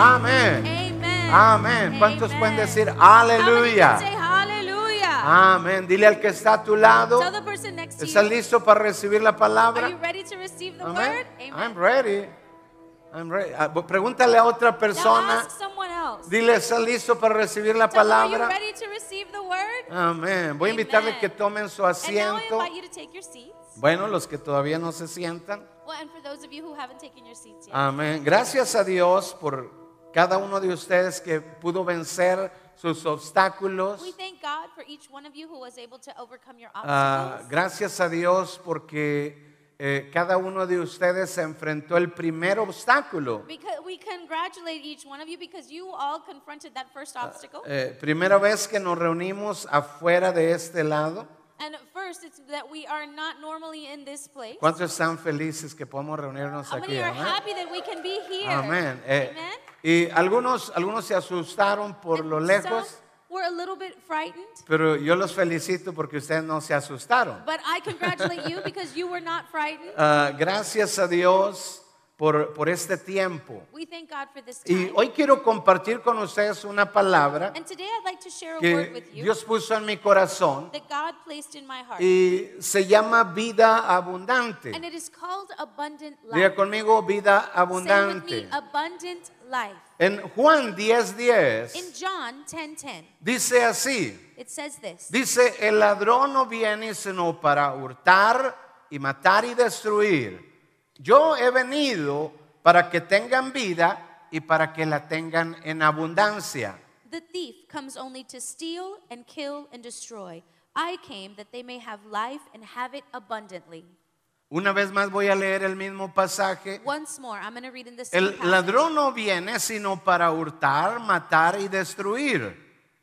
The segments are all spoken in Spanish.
Amén. Amen. Amén. ¿Cuántos Amen. pueden decir aleluya? Amén. Dile al que está a tu lado. Tell the person next to ¿Estás listo para recibir la Are palabra? you ready to receive the Amén. word? I'm ready. I'm ready. Ah, Pregúntale a otra persona. Dile, ¿estás listo para recibir la palabra? ready to receive the word? Amén. Voy a invitarle que tomen su asiento. Bueno, los que todavía no se sientan. Well, and for those of you who haven't taken your seats yet, Amén. Gracias a Dios por cada uno de ustedes que pudo vencer sus obstáculos. we thank God for each one of you who was able to overcome your obstacles. gracias a Dios porque eh, cada uno de ustedes se enfrentó el primer obstáculo. Because we congratulate each one of you because you all confronted that first obstacle. Eh, primera vez que nos reunimos afuera de este lado. And at first, it's that we are not normally in this place. ¿Cuántos están felices que podemos reunirnos How aquí? many are Amén. happy that we can be here? Amén. Eh, Amen. y algunos, algunos se asustaron por And lo some lejos, We're a little bit frightened, pero yo los felicito porque ustedes no se asustaron. but I congratulate you because you were not frightened. Ah, gracias a Dios por, por este tiempo. We thank God for this Y hoy quiero compartir con ustedes una palabra And today I'd like to share a word que with you Dios puso en mi corazón that God placed in my heart. y se llama vida abundante. And it is called abundant Diga life. conmigo vida abundante. En Juan 10:10 In John 10:10, dice así, it says this. dice, el ladrón no viene sino para hurtar y matar y destruir. Yo he venido para que tengan vida y para que la tengan en abundancia. The thief comes only to steal and kill and destroy. I came that they may have life and have it abundantly. Una vez más voy a leer el mismo pasaje. Once more, I'm going to read in the same El passage. ladrón no viene sino para hurtar, matar y destruir.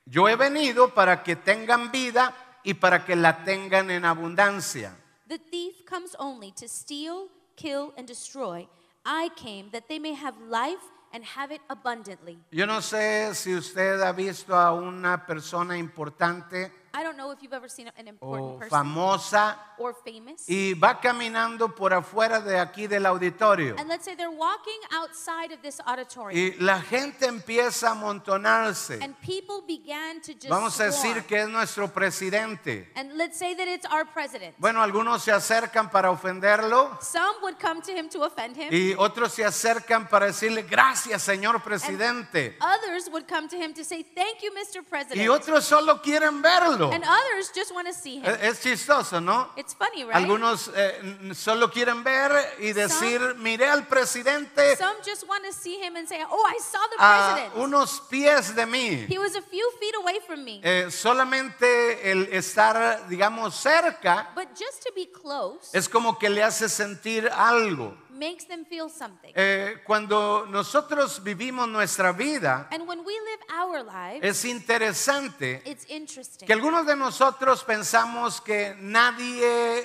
Yo he venido para que tengan vida y para que la tengan en abundancia. The thief comes only to steal, kill, and destroy. I came that they may have life and have it abundantly. Yo no sé si usted ha visto a una persona importante I don't know if you've ever seen an important o person famosa or famous. y va caminando por afuera de aquí del auditorio. And let's say they're walking outside of this auditorium. Y la gente empieza a amontonarse. And people began to just Vamos a swarm. decir que es nuestro presidente. And let's say that it's our president. Bueno, algunos se acercan para ofenderlo. Some would come to him to offend him. Y otros se acercan para decirle gracias, señor presidente. Others would come to him to say, Thank you, Mr. President. Y otros solo quieren verlo. And others just want to see him. Es es chistoso, ¿no? It's funny, right? Algunos eh, solo quieren ver y decir, miré al presidente Some just want to see him and say, Oh, I saw the a president. unos pies de mí. He was a few feet away from me. Eh, solamente el estar, digamos, cerca But just to be close es como que le hace sentir algo. Makes them feel something. Eh, cuando nosotros vivimos nuestra vida, And when we live our lives, es interesante it's interesting. que algunos de nosotros pensamos que nadie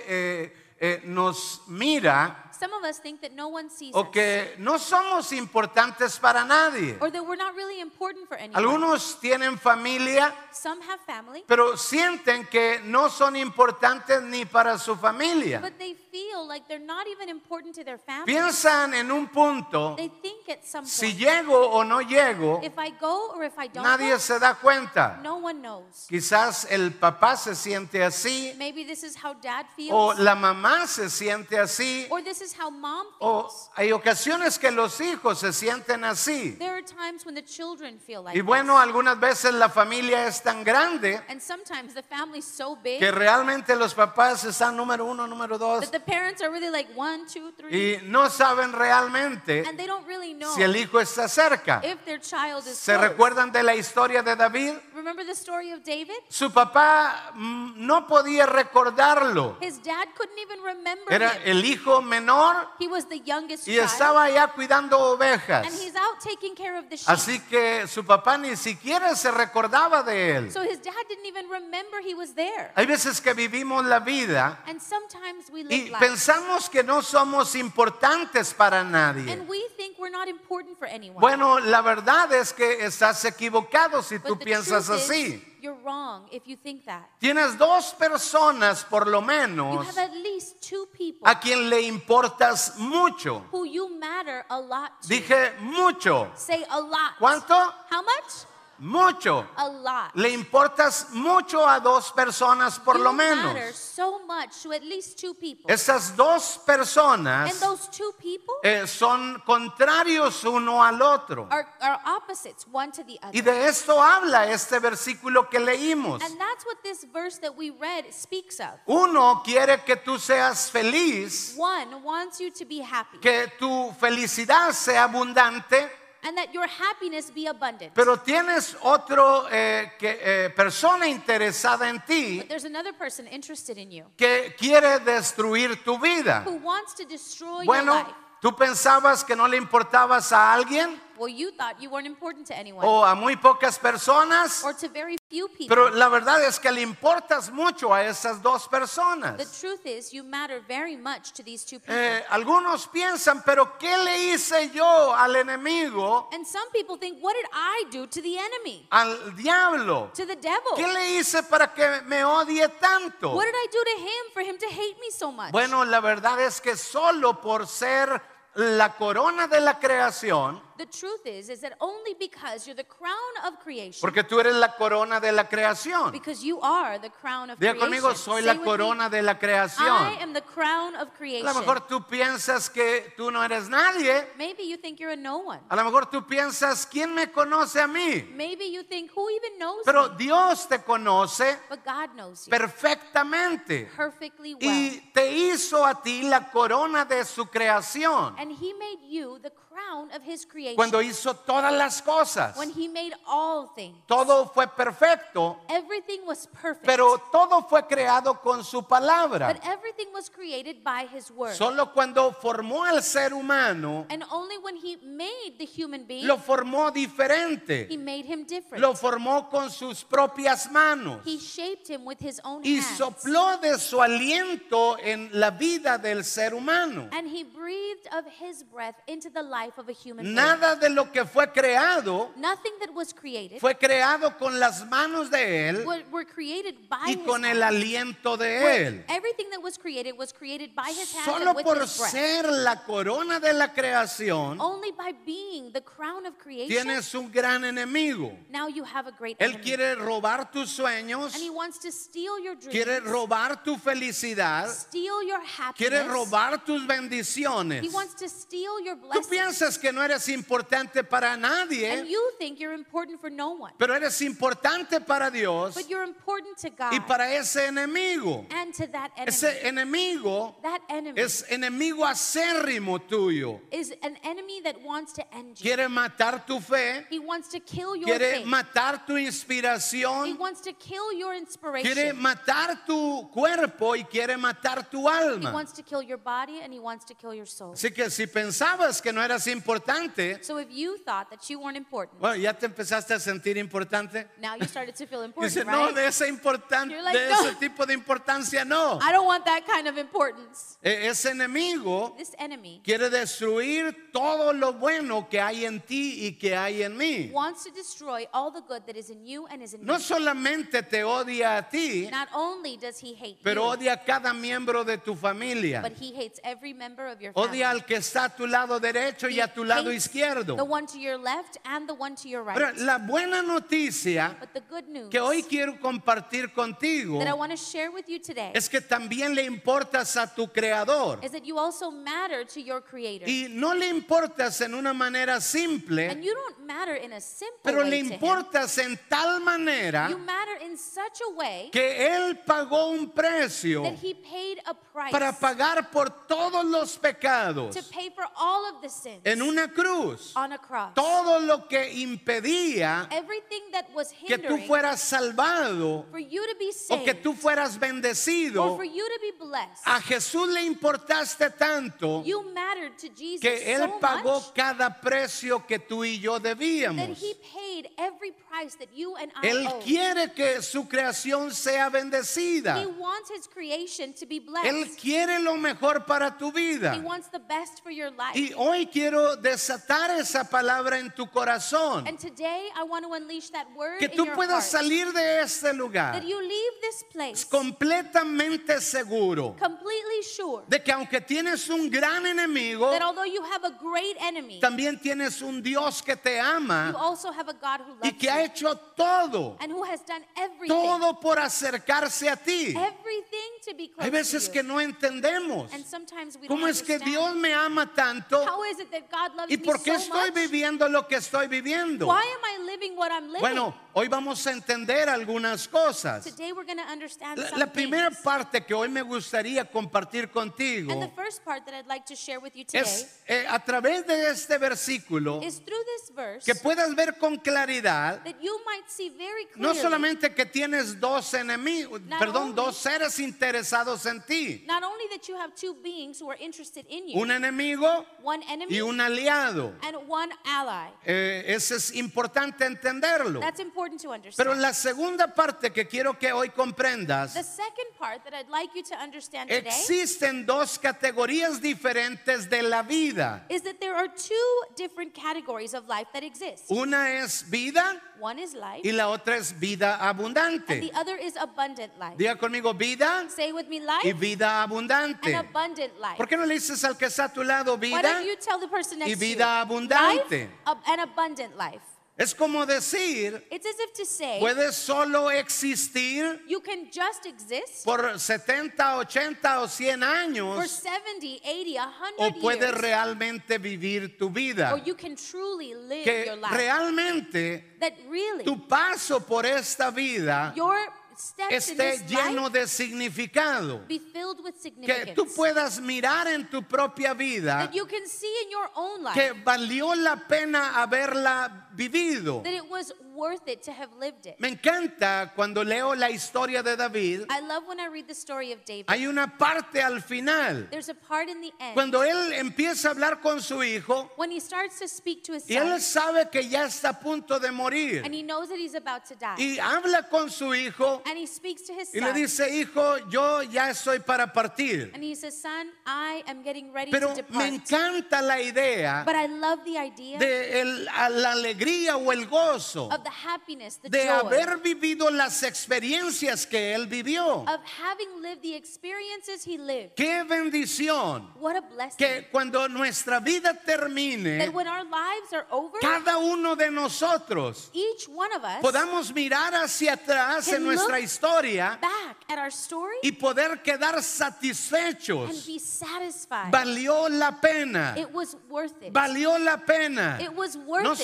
eh, eh, nos mira Some of us think that no one sees o us. que no somos importantes para nadie. Or that we're not really important for anyone. Algunos tienen familia, Some have family, pero sienten que no son importantes ni para su familia. but they feel like they're not even important to their family. Piensan en un punto, They think at some si point, llego o no llego, if I go or if I don't nadie go, se da cuenta. no one knows. Quizás el papá se siente así, Maybe this is how dad feels, o la mamá se siente así, or this is how mom o feels. hay ocasiones que los hijos se sienten así. There are times when the children feel like Y bueno, this. algunas veces la familia es tan grande And sometimes the family's so big que realmente los papás están número uno, número dos, that the parents are really like one, two, three, y no saben realmente and they don't really know si el hijo está cerca. if their child is ¿Se close. recuerdan de la historia de David? Remember the story of David? Su papá mm, no podía recordarlo. His dad couldn't even remember Era him. el hijo menor He was the youngest y estaba allá cuidando and ovejas. he's out taking care of the sheep. Así que su papá ni siquiera se recordaba de él. So his dad didn't even remember he was there. Hay veces que vivimos la vida And sometimes we y live life, pensamos que no somos importantes para nadie. and we think we're not important for anyone. Bueno, la verdad es que estás equivocado si But tú piensas is, así. You're wrong if you think that. Tienes dos personas por lo You menos have at least two people a quien le importas mucho. who you matter a lot to. Dije mucho. Say a lot. ¿Cuánto? How much? Mucho. A lot. Le importas mucho a dos personas por you lo menos. so much to at least two people. Esas dos personas and those two people eh, son contrarios uno al otro. are, are opposites, one to the other. Y de esto habla este versículo que leímos. and that's what this verse that we read speaks of. Uno quiere que tú seas feliz, One wants you to be happy que tu felicidad sea abundante, and that your happiness be abundant. pero tienes otro eh, que, eh, persona interesada en ti but there's another person interested in you que quiere destruir tu vida. who wants to destroy your Bueno, life. tú pensabas que no le importabas a alguien Well, you thought you weren't important to anyone o a muy pocas personas, or to very few people. pero la verdad es que le importas mucho a esas dos the personas. truth is, you matter very much to these two people. Eh, algunos piensan, pero ¿qué le hice yo al enemigo, and some people think, what did I do to the enemy? al diablo? To the devil? ¿Qué le hice para que me odie tanto? What did I do to him for him to hate me so much? Bueno, la verdad es que solo por ser la corona de la creación, the truth is, is that only because you're the crown of creation, porque tú eres la corona de la creación. because you are the crown of Diga creation. conmigo, soy Say la with me, corona de la I creación. am the crown of A creation. lo mejor tú piensas que tú no eres nadie. Maybe you think you're a no one. A lo mejor tú piensas, ¿quién me conoce a mí? Maybe you think, who even knows Pero me? Dios te conoce But God knows you perfectamente perfectly well. y te hizo a ti la corona de su creación And he made you the crown of his creation. cuando hizo todas las cosas. when he made all things. Todo fue perfecto, Everything was perfect. pero todo fue creado con su palabra. but everything was created by his word. Solo cuando formó al ser humano, and only when he made the human being, lo formó he diferente. made him different. Lo formó con sus propias manos he shaped him with his own y hands. sopló de su aliento en la vida del ser humano. and he breathed of his breath into the life of a human being. Nada de lo que fue creado Nothing that was created fue creado con las manos de él were, were created by y his con el aliento de él. Everything that was created was created by his hands Solo and with por his breath. ser la corona de la creación, Only by being the crown of creation, tienes un gran enemigo. now you have a great Él enemy. quiere robar tus sueños, and he wants to steal your dreams, quiere robar tu felicidad, steal your happiness. quiere robar tus bendiciones. He wants to steal your Tú. Piensas que no eres importante para and nadie, you think you're important for no one. pero eres importante para Dios But you're important to God y para ese enemigo. and to that enemy. Ese enemigo that enemy es enemigo acérrimo tuyo. is an enemy that wants to end you. Quiere matar tu fe, he wants to kill your quiere faith. matar tu he inspiración, wants to kill your inspiration. quiere matar tu cuerpo y quiere matar tu he alma. wants to kill your body and he wants to kill your soul. Así que si pensabas que no eras importante, So if you thought that you weren't important, bueno, ya te empezaste a sentir importante. now you started to feel important, Dice, no, right? de esa importan- You're like, de "No." ese tipo de importancia no. I don't want that kind of importance. E- Ese enemigo This enemy quiere destruir todo lo bueno que hay en ti y que hay en mí. wants to destroy all the good that is in you and is in No me. solamente te odia a ti, Not only does he hate pero you, odia a cada miembro de tu familia. but he hates every member of your family. Odia al que está a tu lado derecho y a tu lado izquierdo. The one to your left and the one to your right. Ahora, la buena noticia but the good news que hoy quiero compartir contigo that I want to share with you today es que también le importas a tu creador. is that you also matter to your creator. Y no le importas en una manera and simple, you don't matter in a simple pero way le importas en tal manera You matter in such a way que Él pagó un precio that he paid a price para pagar por todos los pecados to pay for all of the sins en una cruz. on a cross. Todo lo que impedía Everything that was que tú fueras salvado for you to be o que saved tú fueras or bendecido, for you to be blessed. a Jesús le importaste tanto You mattered to Jesus que Él so pagó much cada precio que tú y yo that debíamos. he paid every price that you and I Él owe. quiere que su creación sea bendecida. He wants his creation to be Él blessed. quiere lo mejor para tu He vida. wants the best for your life. Y hoy quiero desatar esa palabra en tu corazón. and today I want to unleash that word Que in tú your puedas heart. salir de este lugar that you leave this place completamente seguro completely sure de que aunque tienes un gran enemigo, that although you have a great enemy, también tienes un Dios que te you ama also have a God who y loves que ha you hecho todo, and who has done everything, todo por acercarse a ti. everything to be close Hay veces to que no entendemos and sometimes we cómo don't es que understand. Dios me ama tanto How is it that God loves y me por qué so estoy much? viviendo lo que estoy viviendo. Why am I living what I'm living? Bueno, hoy vamos a entender algunas cosas. Today we're going to understand La, some la primera things. parte que hoy me gustaría compartir contigo And the first part that I'd like to share with you today es eh, a través de este versículo is through this verse que puedas ver con claridad that you might see very no solamente que tienes dos enemigos, Not perdón, only- dos seres interesados en ti, not only that you have two beings who are interested in you, un enemigo one enemy y un aliado. and one ally. Eh, eso es importante entenderlo. That's important to understand. Pero la segunda parte que quiero que hoy comprendas, the second part that I'd like you to understand today existen dos categorías diferentes de la vida. is that there are two different categories of life that exist. Una es vida One is life, y la otra es vida and abundante. the other is abundant life. Diga conmigo vida Say with me, y life vida and abundante. abundant life. ¿Por qué no le dices al que está a tu lado Why vida? don't you tell the person next y to vida you, abundante. life and abundant life? Es como decir, It's as if to say puedes solo existir you can just exist por 70, 80 o 100 for años 70, 80, o 100 puedes years, realmente vivir tu vida. or you can truly live Que your life. realmente that really tu paso por esta vida your steps in esté this lleno life de significado. be filled with Que significance. tú puedas mirar en tu propia vida that you can see in your own life que valió la pena haberla vivido. that it was worth it to have lived it. Me encanta cuando leo la historia de David. I love when I read the story of David. Hay una parte al final There's a part in the end cuando él empieza a hablar con su hijo when he starts to speak to his y él sabe que ya está a punto de morir and he knows that he's about to die. y habla con su hijo and he speaks to his y le dice, hijo, yo ya estoy para partir. and he says, Son, I am getting ready Pero to me depart. encanta la idea But I love the idea de el- la alegría o el gozo of the happiness, the de joy haber vivido las experiencias que él vivió. of having lived the experiences he lived. Qué bendición What a blessing. que cuando nuestra vida termine, that when our lives are over, cada uno de nosotros each one of us podamos mirar hacia atrás en nuestra historia back at our story y poder quedar and satisfechos. be satisfied. Valió la pena. it was worth it. Valió la pena. It was worth No it.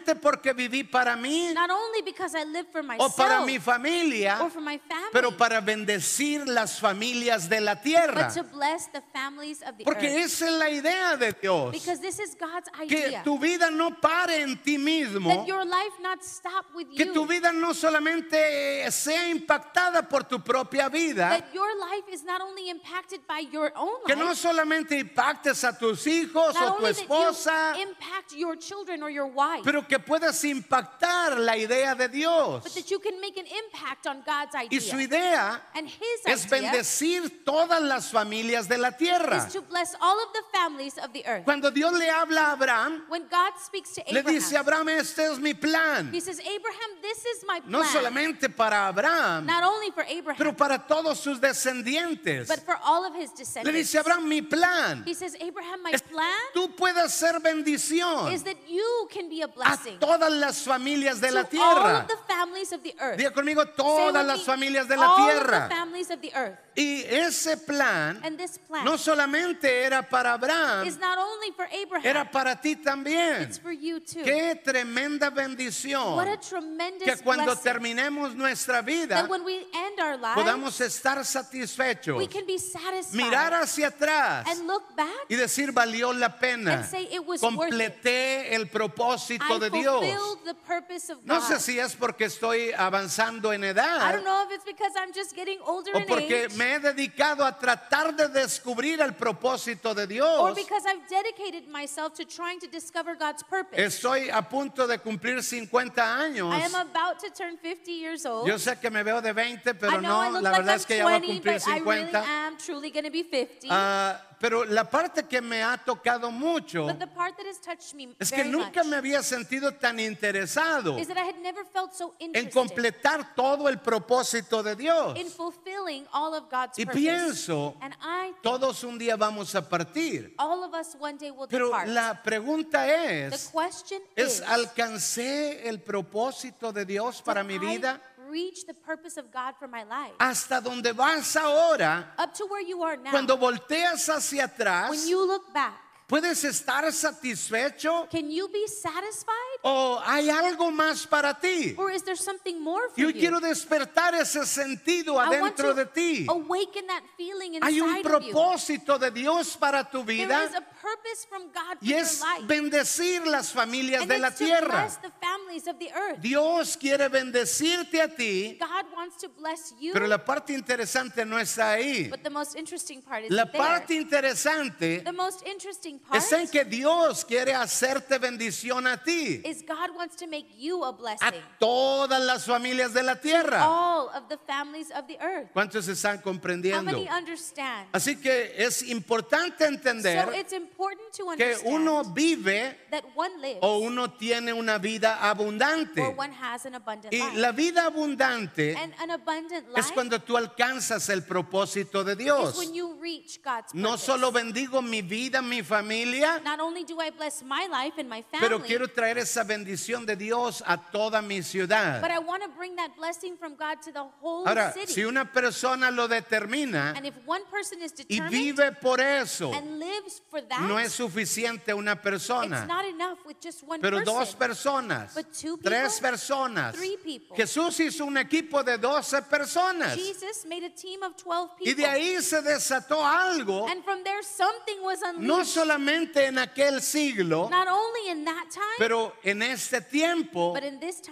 Solamente porque viví para mí Not only because I lived for o myself para mi familia, or for my family, pero para bendecir las familias de la tierra. but to bless the families of the Porque earth. esa es la idea de Dios. Because this is God's Que idea. tu vida no pare en ti mismo. that your life not stop with Que you. tu vida no solamente sea impactada por tu propia vida. that your life is not only impacted by your own Que no solamente impactes a tus hijos o tu esposa, impact your children or your wife, pero que puedas impactar la idea de Dios. but that you can make an impact on God's idea. Y su idea and His es idea bendecir todas las familias de la tierra. is to bless all of the families of the earth. Cuando Dios le habla a Abraham, When God speaks to le Abraham, dice, Abraham, este es mi plan. He says, Abraham, this is my plan. No solamente para Abraham, not only for Abraham, pero para todos sus descendientes. but for all of his Le descendants. dice, Abraham, mi plan he says, Abraham, my es plan tú puedas ser bendición is that you can be a a blessing todas las familias de la tierra. Diga conmigo, todas las familias de la tierra. Y ese plan And this plan no solamente era para Abraham, is not only for Abraham, era para ti también. it's for you too. Qué tremenda bendición. what a tremendous Que cuando blessing. terminemos nuestra vida that when we end our lives, podamos estar satisfechos, we can be satisfied mirar hacia atrás and look back y decir valió la pena. and say. Completé el propósito I de Dios. fulfilled the purpose of No sé si es porque estoy avanzando en I edad don't know if it's because I'm just getting older o porque age, me he dedicado a tratar de descubrir el propósito de or Dios. because I've dedicated myself to trying to discover God's purpose. Estoy a punto de cumplir 50 años. I am about to turn 50 years old. Yo sé que me veo de 20, I pero know I no, look la like verdad I'm es que ya voy a 20, cumplir but I really 50. am truly going to be 50. Ah, pero la parte que me ha tocado mucho but the part that has touched me es que very nunca much me había sentido tan interesado is that I had never felt so en interested completar todo el propósito de Dios. in fulfilling all of God's Y purpose. pienso, and I think Todos un día vamos a partir. all of us one day will Pero depart. la pregunta the es, question ¿es is, alcancé el propósito de Dios para did mi I vida? Reach the purpose of God for my life? Hasta donde vas ahora, Up to where you are now. cuando volteas hacia atrás, when you look back, ¿puedes estar satisfecho can you be satisfied? o hay algo más para ti? Or is there something more for Yo you? quiero despertar ese sentido I want adentro to de ti. awaken that feeling inside Hay un of you. propósito de Dios para tu There vida is a purpose from God for y es bendecir las familias and de la tierra. bless the families of the earth. Dios quiere bendecirte a ti, God wants to bless you. pero la parte interesante no está ahí. but the most interesting part is La there. parte interesante the most interesting part es en que Dios quiere hacerte bendición a ti, is God wants to make you a todas las familias de la tierra. All of the families of the earth. ¿Cuántos están How comprendiendo? many understand? Así que es importante So entender it's important to que uno vive that one lives o uno tiene una vida abundante. or one has an abundant Y life. la vida abundante and an abundant es cuando tú alcanzas el propósito de is Dios. when you reach God's No solo bendigo mi vida, mi familia, Not only do I bless my life and my family, pero quiero traer esa bendición de Dios a toda mi ciudad. but I want to bring that blessing from God to the whole Ahora, city. si una persona lo determina and if one person is y vive por eso, no es suficiente una persona, pero dos personas, tres personas. Jesús hizo un equipo de 12 personas. Jesus made a team of 12 y de ahí se desató algo, no solamente en aquel siglo, pero en este tiempo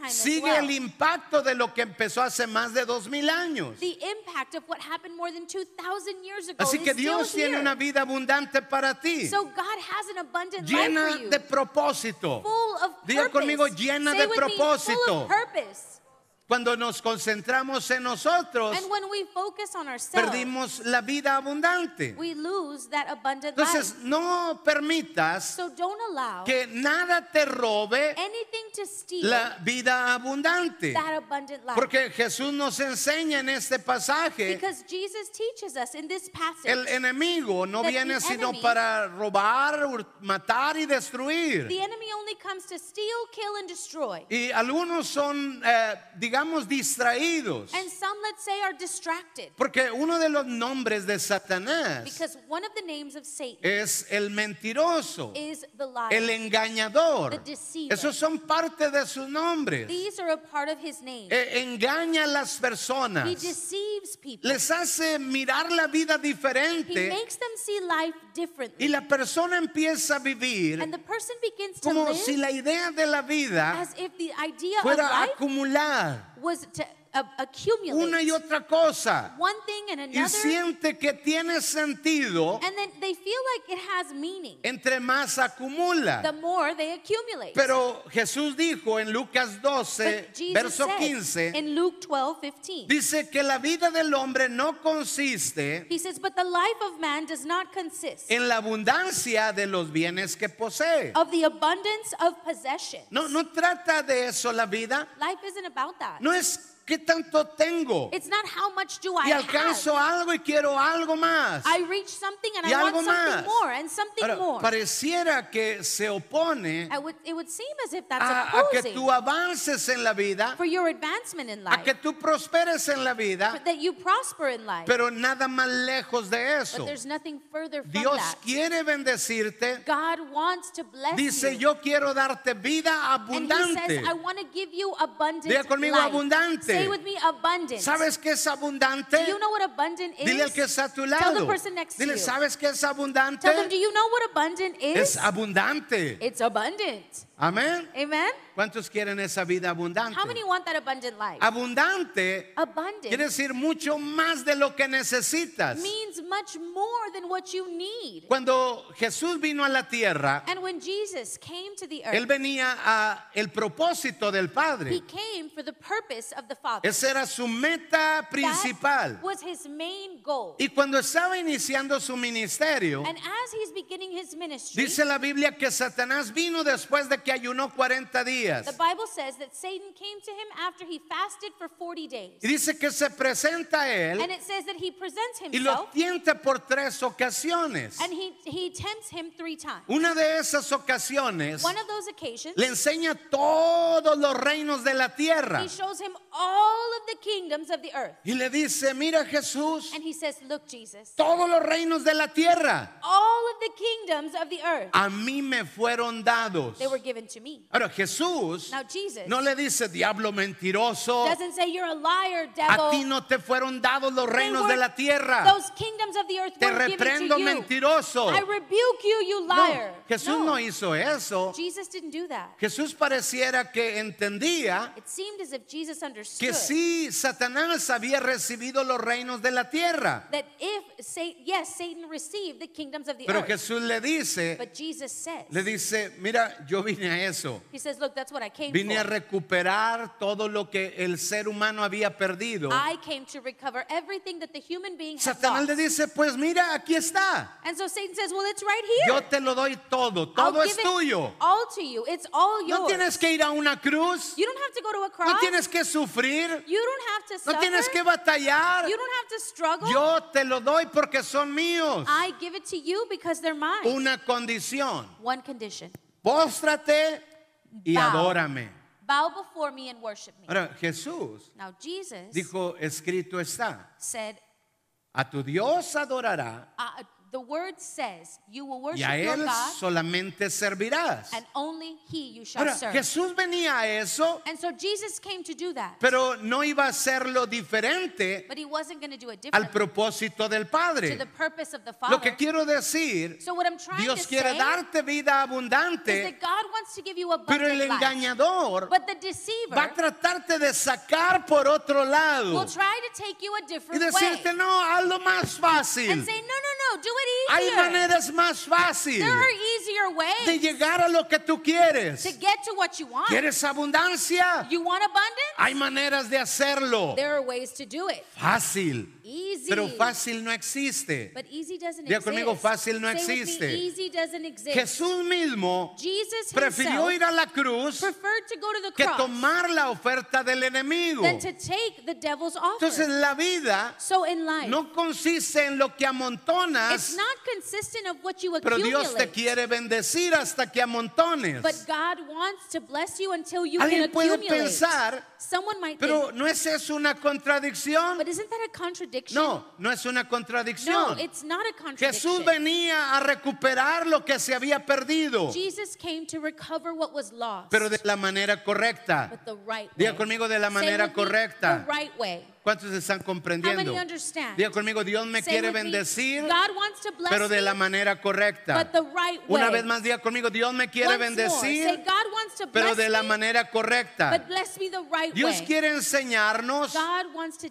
sigue el impacto de lo que empezó hace más de dos mil años. the impact of what happened more than 2,000 years ago Así que Dios tiene una vida abundante para ti, So God has an abundant life llena for you. de propósito. full of Diga purpose. conmigo, llena Say de with me, full propósito. of purpose. Cuando nos concentramos en nosotros, And when we focus on ourselves, perdimos la vida abundante. we lose that abundant Entonces, life. no permitas So don't allow que nada te robe anything to steal la vida abundante. that abundant life. Porque Jesús nos enseña en este pasaje, because Jesus teaches us in this passage el enemigo no viene sino enemy- para robar, matar y destruir. the enemy only comes to steal, kill, and destroy. Y algunos son, eh, digamos, distraídos. And some, let's say, are distracted. Porque uno de los nombres de Satanás Because one of the names of Satan es el mentiroso, is the liar. el engañador. The deceiver. Esos son parte de sus nombres. These are a part of his name. Eh, engaña a las he personas. deceives people. Les hace mirar la vida he diferente makes them see life differently. y la persona empieza a vivir and the person begins to como live si la idea de la vida as if the idea of fuera a life acumular was to uh, accumulate una y otra cosa one thing and y siente que tiene sentido and then they feel like it has meaning entre más the acumula. more they accumulate. Pero Jesús dijo en Lucas 12, But Jesus verso said 15, in Luke 12, 15, dice que la vida del hombre no consiste he says, But the life of man does not consist en la abundancia de los bienes que posee. of the abundance of possession. No, no trata de eso la vida. Life isn't about that. No es qué tanto tengo It's not how much do I y alcanzo have. algo y quiero algo más. I reach something and Y I want algo something más. more and something Ahora, more. pareciera que se opone would, it would seem as if that's a, a que tú avances en la vida, for your advancement in a life, que tú prosperes en la vida, that you prosper in life. pero nada más lejos de But eso. there's nothing further from Dios that. quiere bendecirte. God wants to bless Dice, you. yo quiero darte vida and he abundante. says, I want to give you abundant Diga conmigo life. abundante. Say with me, abundant. ¿Sabes qué es abundante? Do you know what abundant is? Dile al que está a tu Tell the person next to you. ¿sabes qué es abundante? Tell them, do you know what abundant Es is? abundante. It's abundant. Amén. Amen? ¿Cuántos quieren esa vida abundante? How many want that abundant life? Abundante Abundant quiere decir mucho más de lo que necesitas. means much more than what you need. Cuando Jesús vino a la tierra, And when Jesus came to the él earth, venía a el propósito del he Padre. came for the purpose of the Father. Esa era su meta principal. That was his main goal. Y cuando estaba iniciando su ministerio, And as he's beginning his ministry, dice la Biblia que Satanás vino después de que ayunó 40 días. the Bible says that Satan came to him after he fasted for 40 days. Y dice que se presenta a And él it says that he presents y lo himself tienta por tres ocasiones. and he, he tempts him three times. Una de esas ocasiones One of those occasions, le enseña todos los reinos de la tierra. he shows him all of the kingdoms of the earth. Y le dice, mira Jesús, And he says, Look, Jesus, todos los reinos de la tierra all of the kingdoms of the earth, a mí me fueron dados. they were given to me. Ahora Jesús Now, Jesus no le dice, diablo mentiroso, doesn't say you're a liar, a ti devil. no te fueron dados los reinos were- de la tierra. Those kingdoms of the earth Te reprendo to you. mentiroso. I rebuke you, you No, liar. Jesús no hizo eso. Jesus didn't do that. Jesús pareciera que entendía It seemed as if Jesus que understood sí, Satanás había recibido los reinos de la tierra. that if yes, Satan received the kingdoms of the Pero earth, Jesús le dice, but Jesus says, le dice, mira, yo vine a eso. He says, look, that's what I came Vine a recuperar todo lo que el ser humano había perdido. I came to recover everything that the human being Satanás le dice, pues mira, aquí está. And so Satan says, well, it's right here. Yo te lo doy todo, I'll todo es tuyo. All to you. It's all yours. No tienes que ir a una cruz, You don't have to go to a cross. no tienes que sufrir, you don't have to no suffer. tienes que batallar. you don't have to struggle. Yo te lo doy porque son míos. I give it to you because they're mine. Una condición, One condition. Póstrate y Bow. adórame. Bow before me and worship me. Ahora, Jesús Now Jesus dijo, escrito está, said, a tu Dios adorará the word says, you will y worship a your Él God solamente servirás. and only he you shall Ahora, serve. Jesús venía a eso, And so Jesus came to do that. pero no iba a hacerlo diferente But he wasn't going to do it al propósito del to Padre. the purpose of the Lo Father. que quiero decir, so what I'm trying Dios to quiere say darte vida is abundante, that God wants to give you pero el life. engañador But the deceiver va a tratarte de sacar por otro lado will try to take you a y different decirte, way. no, hazlo más fácil. And say, Hay maneras más fáciles de llegar a lo que tú quieres. to get to what you want. ¿Quieres abundancia? You want abundance? Hay maneras de hacerlo. There are ways to do it. Fácil. Easy. Pero fácil no existe. But easy doesn't Diga exist. conmigo, fácil no Say with me, existe. easy doesn't exist. Jesús mismo Jesus prefirió ir a la cruz preferred to go to the que tomar la oferta del enemigo. than to take the devil's offer. Entonces la vida so in life, no consiste en lo que it's amontonas, not consistent of what you pero. Dios te quiere bendecir hasta que amontones. But God wants to bless you until you Alguien puede pensar, Someone might pero think, ¿no es eso una contradicción? but isn't that a contradiction? No, no es una No, contradicción. it's not a contradiction. Jesús venía a recuperar lo que se había perdido, Jesus came to recover what was lost, pero de la manera correcta. but the right way. Diga conmigo de la Say manera with me, correcta. The right way. ¿Cuántos están comprendiendo? Diga conmigo, Dios me Say quiere me, bendecir, bless pero de me, la manera correcta. right. Una vez más, diga conmigo, Dios me quiere Once say, bendecir, to pero de la me, manera correcta. me right Dios way. quiere enseñarnos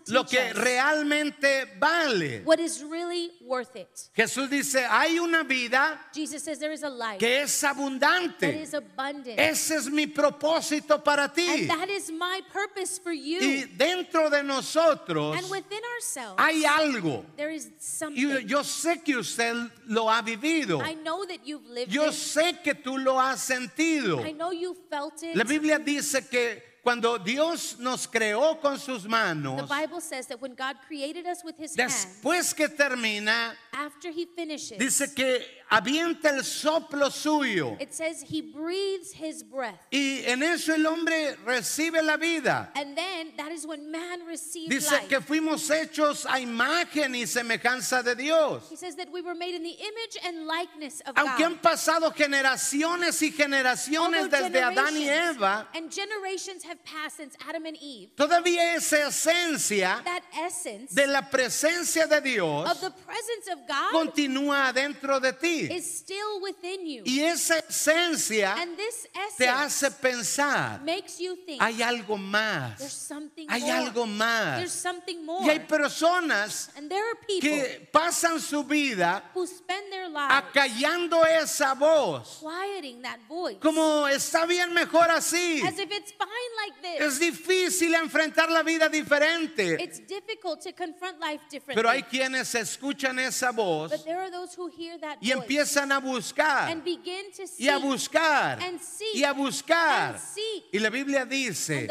lo que realmente vale. what is really worth it. Jesús dice, hay una vida Jesus says there is a life que es that abundante. is abundant. Ese es mi propósito para ti. and that is my purpose for you. Y dentro de nosotros and within ourselves, hay algo. there is something. Y yo sé que usted lo ha vivido. I know that you've lived Yo it. sé que tú lo has sentido. I know you felt it. La Biblia dice que cuando Dios nos creó con sus the manos, Bible says that when God created us with his hand, después que termina, after he finishes, dice que avienta el soplo suyo. It says he breathes his breath. Y en eso el hombre recibe la vida. And then that is when man receives Dice life. que fuimos hechos a imagen y semejanza de Dios. He says that we were made in the image and likeness of Aunque han pasado generaciones y generaciones Although desde Adán y Eva, and generations have passed since Adam and Eve, todavía esa esencia that essence de la presencia de Dios of the presence of God continúa dentro de ti. Is still within you. Y esa esencia And this te hace pensar, makes you think hay algo there's más, something hay more. algo There's más. something more. Y hay personas and there are people que pasan su vida who spend their lives acallando esa voz, quieting that voice como está bien mejor así. as if it's fine like this. Es difícil enfrentar la vida diferente, It's difficult to confront life differently. pero hay quienes escuchan esa voz but there are those who hear that y voice empiezan a buscar and begin to y a buscar and seek y a buscar. and seek. Y la Biblia dice,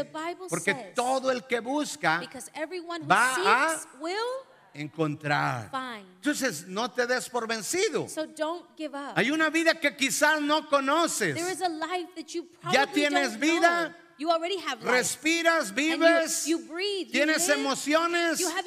porque todo el que busca va a- encontrar. Entonces, no te des por vencido. So don't give up. Hay una vida que quizás no There conoces. is a life that you Ya tienes don't vida, know. You already have life. Respiras, And you- vives, you, breathe, you tienes live, emociones, you have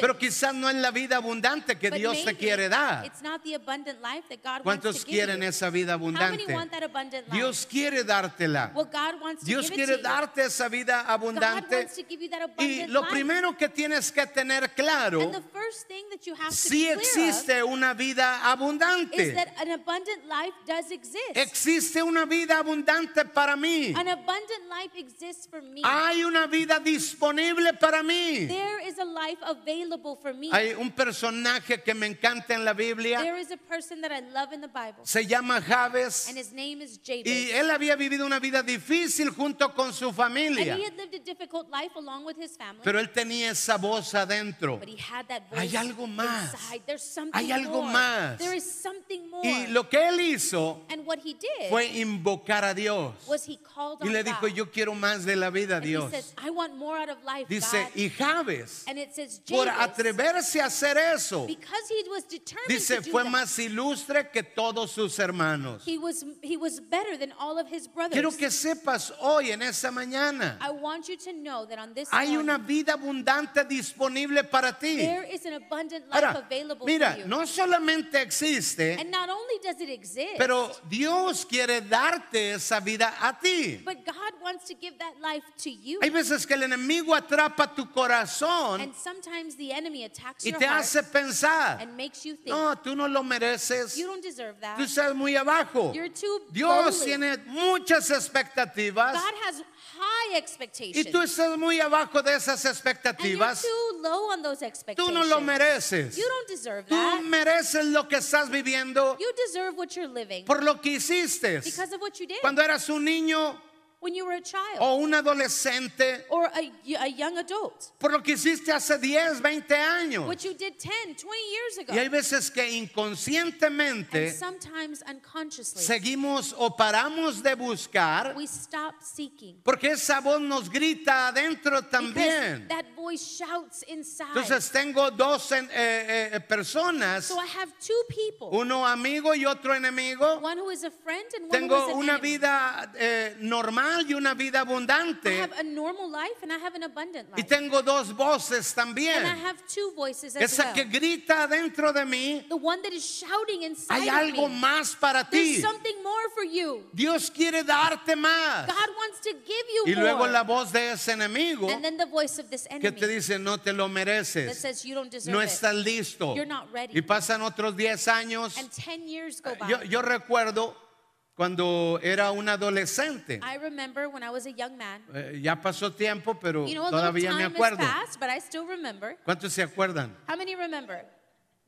pero quizás no es la vida abundante que but Dios te quiere dar. It's not the abundant life that God wants ¿Cuántos quieren esa vida How many abundante? want that abundant life? Dios quiere dártela. well, God wants to Dios give quiere it to darte esa vida. God abundante. wants to give you that Y abundant lo primero que tienes que tener claro, and the first thing that you have to si existe una vida is abundante. that an abundant life does exist. Existe una vida abundante para mí. an abundant life exists for me. Hay una vida disponible para mí. there is a life available for me. Hay un personaje que me encanta en la Biblia. there is a person that I love in the Bible, Se llama Jabes. and his name is Jabez. Y él había vivido una vida difícil junto con su and familia. he had lived a difficult life along with his family. Pero él tenía esa voz adentro. but he had that voice Hay algo más. inside. There's something Hay algo more. más. There is something more. Y lo que él hizo and what he did fue invocar a Dios. was he called Y on le dijo, God. yo quiero más de la vida, Dios. he says, I want more out of life, Dice, y Jabes, and it says, por atreverse a hacer eso, because he was determined dice, fue más ilustre que todos sus hermanos. he was he was better than all of his brothers. Quiero que sepas hoy, en esta mañana, I want you to know that on this hay una vida abundante disponible para ti. there is an abundant life Ahora, available mira, no solamente existe, and not only does it exist, pero Dios quiere darte esa vida a ti. but God wants to give that life to you. Hay veces que el enemigo atrapa tu corazón and sometimes the enemy attacks y your te heart hace pensar, and makes you think no, tú no lo mereces, you don't deserve that. tú estás muy abajo. You're too Dios tiene muchas expectativas God has high y expectations. tú estás muy abajo de esas and you're expectativas. too low on those Tú expectations. no lo mereces. You don't deserve Tú that. mereces lo que estás viviendo You deserve what you're living por lo que hiciste because of what you did cuando eras un niño when you were a child o un adolescente, or a, a young adult. por lo que hiciste hace 10, 20 años. What you did 10, 20 years ago. Y hay veces que inconscientemente and sometimes unconsciously, seguimos o paramos de buscar we stop seeking. porque esa voz nos grita adentro Because también. that voice shouts inside. Entonces tengo dos eh, eh, personas, so I have two people. uno amigo y otro enemigo. one who is a friend and one who is Tengo an una enemy. vida eh, normal y una vida I abundante. have a normal life and I have an abundant Y life. tengo dos voces and I también. have two voices as Esa well. que grita dentro de mí, the one that is shouting inside hay of algo me. más para There's ti. something more for you. Dios quiere darte más. God wants to give you Y luego more. la voz de ese enemigo and then the voice of this que enemy te dice no te lo that mereces, says you don't deserve no estás listo. You're not ready. Y pasan otros 10 años. And 10 years go by. Yo, yo recuerdo cuando era un adolescente. I remember when I was a young man. Eh, ya pasó tiempo, pero You know, todavía me acuerdo. passed, but I still remember. ¿Cuántos se acuerdan? How many remember?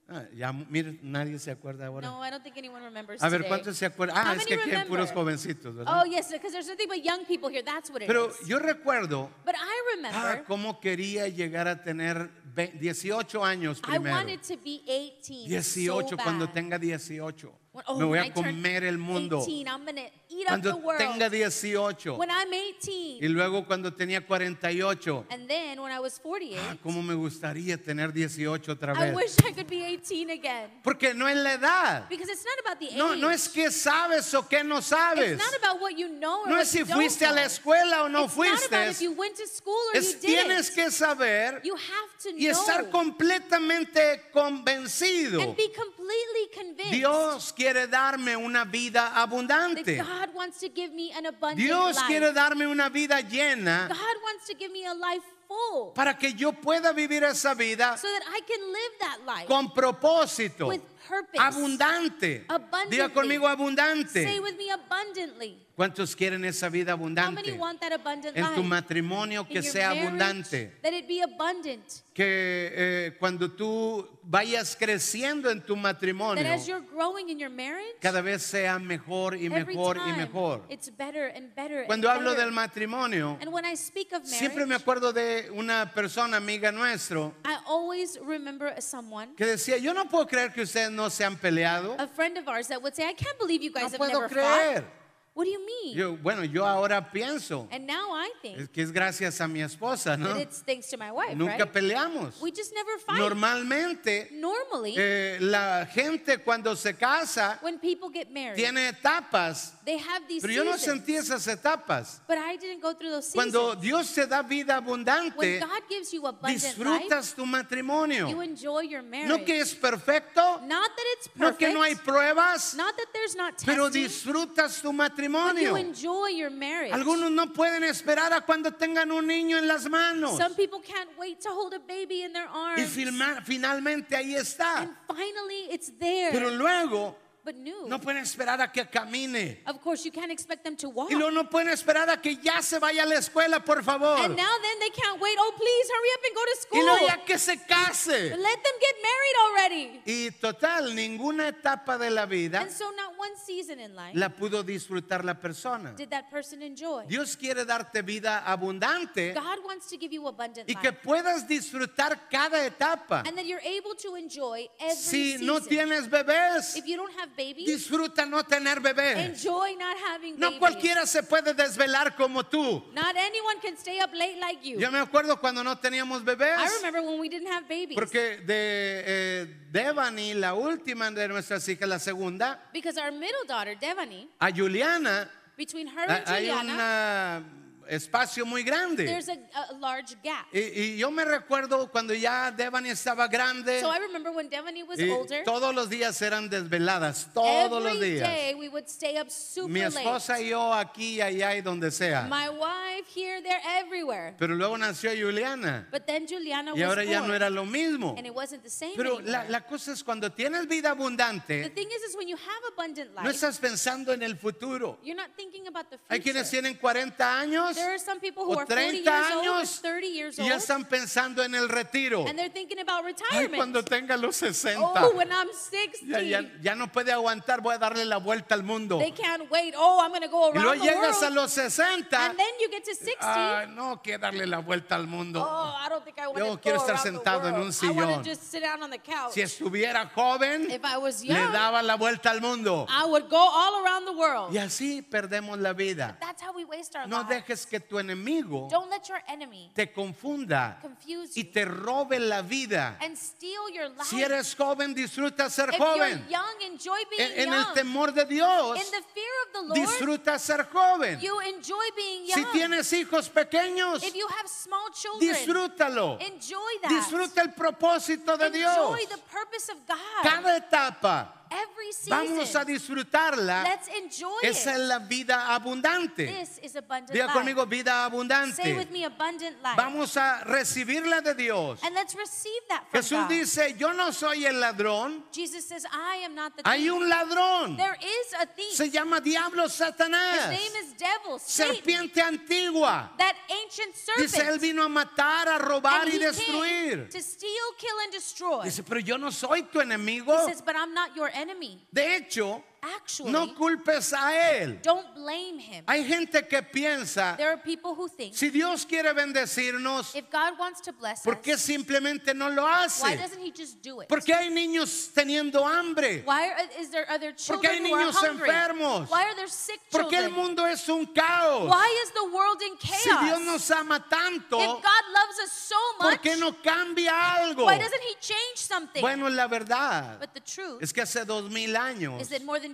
Ah, ya, mire, nadie se acuerda ahora. No, I don't think anyone remembers A ver, today. ¿cuántos se acuerdan? Ah, How es que aquí hay puros jovencitos, ¿verdad? Oh, yes, because there's nothing but young people here. That's what it is. Pero yo recuerdo But I ah, remember cómo quería llegar a tener ve- 18 años I primero. wanted to be 18. 18 so cuando bad. tenga 18. When- oh, Me voy when a I turn comer el mundo. 18, I'm going to eat up the Cuando world. tenga 18. when I'm 18. Y luego cuando tenía 48. and then when I was 48, Ah, cómo me gustaría tener 18 otra I vez. wish I could be 18 again. Porque no es la edad. Because it's not about the age. No, no es que sabes o que no sabes. It's not about what you know or No what es si you don't fuiste a la know. escuela o no it's not about fuiste. if you went to school or Es you tienes didn't. que saber You have to y estar know completamente convencido. and be completely convinced Dios quiere darme una vida that abundante. God wants to give me an abundant Dios life. quiere darme una vida llena God wants to give me a life full para que yo pueda vivir esa vida so that I can live that life con propósito, with purpose. abundante. Diga conmigo Say abundante. with me abundantly. ¿Cuántos quieren esa vida How many abundante? that En tu matrimonio que sea marriage, abundante. That it be abundant. Que eh, cuando tú vayas creciendo en tu That matrimonio, as you're growing in your marriage, cada vez sea mejor y mejor y mejor. it's better and better Cuando and hablo better. del matrimonio, And when I speak of marriage, siempre me acuerdo de una persona amiga nuestro I always remember someone, que decía, yo no puedo creer que ustedes no se han peleado. a friend of ours, that would say, I can't believe you guys No have puedo never creer. fought. What do you mean? Yo, bueno, yo ahora pienso and now I think es que es gracias a mi esposa, ¿no? that it's thanks to my wife, Nunca right? peleamos. We just never fight. Normalmente, Normally, eh, la gente cuando se casa when people get married, tiene etapas, they have these pero yo no seasons. sentí esas etapas. But I didn't go through those Cuando seasons. Dios te da vida When abundante, God gives you abundant life, disfrutas tu you matrimonio. enjoy your marriage. No que es perfecto, not that it's no perfect, que no hay pruebas, not that there's not pero testing, disfrutas tu but you matrimonio. enjoy your marriage. Algunos no pueden esperar a cuando tengan un niño en las manos. Some people can't wait to hold a baby in their arms. Y filma- finalmente ahí está. And finally, it's there. Pero luego but new. no pueden esperar a que camine. Of course, you can't expect them to walk. Y luego no pueden esperar a que ya se vaya a la escuela, por favor. And now then they can't wait. Oh, please hurry up and go to Y school. luego ya que se case. Let them get married already. Y total, ninguna etapa de la vida And so not one season in life la pudo disfrutar la persona. did that person enjoy. Dios quiere darte vida abundante God wants to give you abundant y que life. puedas disfrutar cada etapa. And that you're able to enjoy every Si season. no tienes bebés, if you don't have babies, disfruta no tener bebés. enjoy not having No babies. cualquiera se puede desvelar como tú. Not anyone can stay up late like you. Yo me acuerdo cuando no teníamos bebés. I remember when we didn't have babies. Porque de eh, Devani, la última de nuestras hijas, la segunda, because our middle daughter, Devani, a Juliana, between her and hay Juliana, un espacio muy grande. there's a, a large gap. Y, y yo me recuerdo cuando ya Devani estaba grande So I remember when Devani was y older, todos los días eran desveladas, todos los días. day we would stay up super Mi esposa late. y yo aquí, allá y donde sea. My wife here, there, everywhere. Pero luego nació Juliana But then Juliana y was ahora ya no era lo mismo. and it wasn't the same Pero la, la cosa es cuando tienes vida the abundante, thing is, is when you have abundant no life, estás pensando en el futuro. you're not thinking about the Hay quienes future. tienen 40 años There are some people who o are 40 30 years old or años 30 years y ya old, están pensando en el retiro. and they're thinking about Ay, retirement. cuando tenga los 60. Oh, when I'm 60, Ya, ya- ya no puede aguantar, voy a darle la vuelta al mundo. they can't wait. Oh, I'm going to go Y around luego the llegas a world. los 60. And then you get to 60. Ay, no, que darle la vuelta al mundo. Oh, I don't think I want Yo to quiero go estar sentado en un sillón. just sit down on the couch. Si estuviera joven, If I was le young, daba la vuelta al mundo. I would go all around the world. Y así perdemos la vida. That's how we waste our No lives. dejes que tu enemigo Don't let your enemy te confunda confuse y you te robe la vida. and steal your life. Si eres joven, disfruta ser if joven. you're young, enjoy being En, en el temor de Dios, In the fear of the Lord, disfruta ser joven. you enjoy being Si tienes hijos pequeños, if you have small children, disfrútalo. enjoy that. Disfruta el propósito de Dios. Enjoy the purpose of God. Cada etapa Every season. vamos a disfrutarla. Let's enjoy Esa it. es la vida abundante. This is abundant Diga life. conmigo vida Say abundante. with me abundant life. Vamos a recibirla de Dios. And let's receive that from Jesús God. dice, yo no soy el ladrón, Jesus says, I am not the hay un ladrón. There is a thief. Se llama diablo His Satanás, name is devil, Satan, serpiente antigua. that ancient Dice, él serpent. vino a matar, a robar And y destruir. to steal, kill, and destroy. Dice, pero yo no soy tu enemigo. He says, but I'm not your enemy. De hecho, actually, No culpes a él. don't blame him. Hay gente que piensa, There are people who think si Dios quiere bendecirnos, if God wants to bless ¿por qué us, simplemente no lo why hace? doesn't He just do it? ¿Por qué hay niños teniendo hambre? Why are, is there other ¿Por qué hay children who are niños enfermos? Why are there sick ¿Por qué el children? mundo es un caos? Why is the world in Si Dios chaos? nos ama tanto, If God loves us so ¿por much, qué no cambia algo? why doesn't He change something? Bueno, la verdad But the truth es que hace dos mil años, is that more than 2,000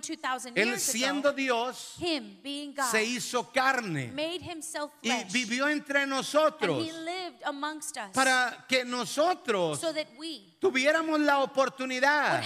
Él siendo Dios, se hizo carne y vivió entre nosotros para que nosotros so that we tuviéramos la oportunidad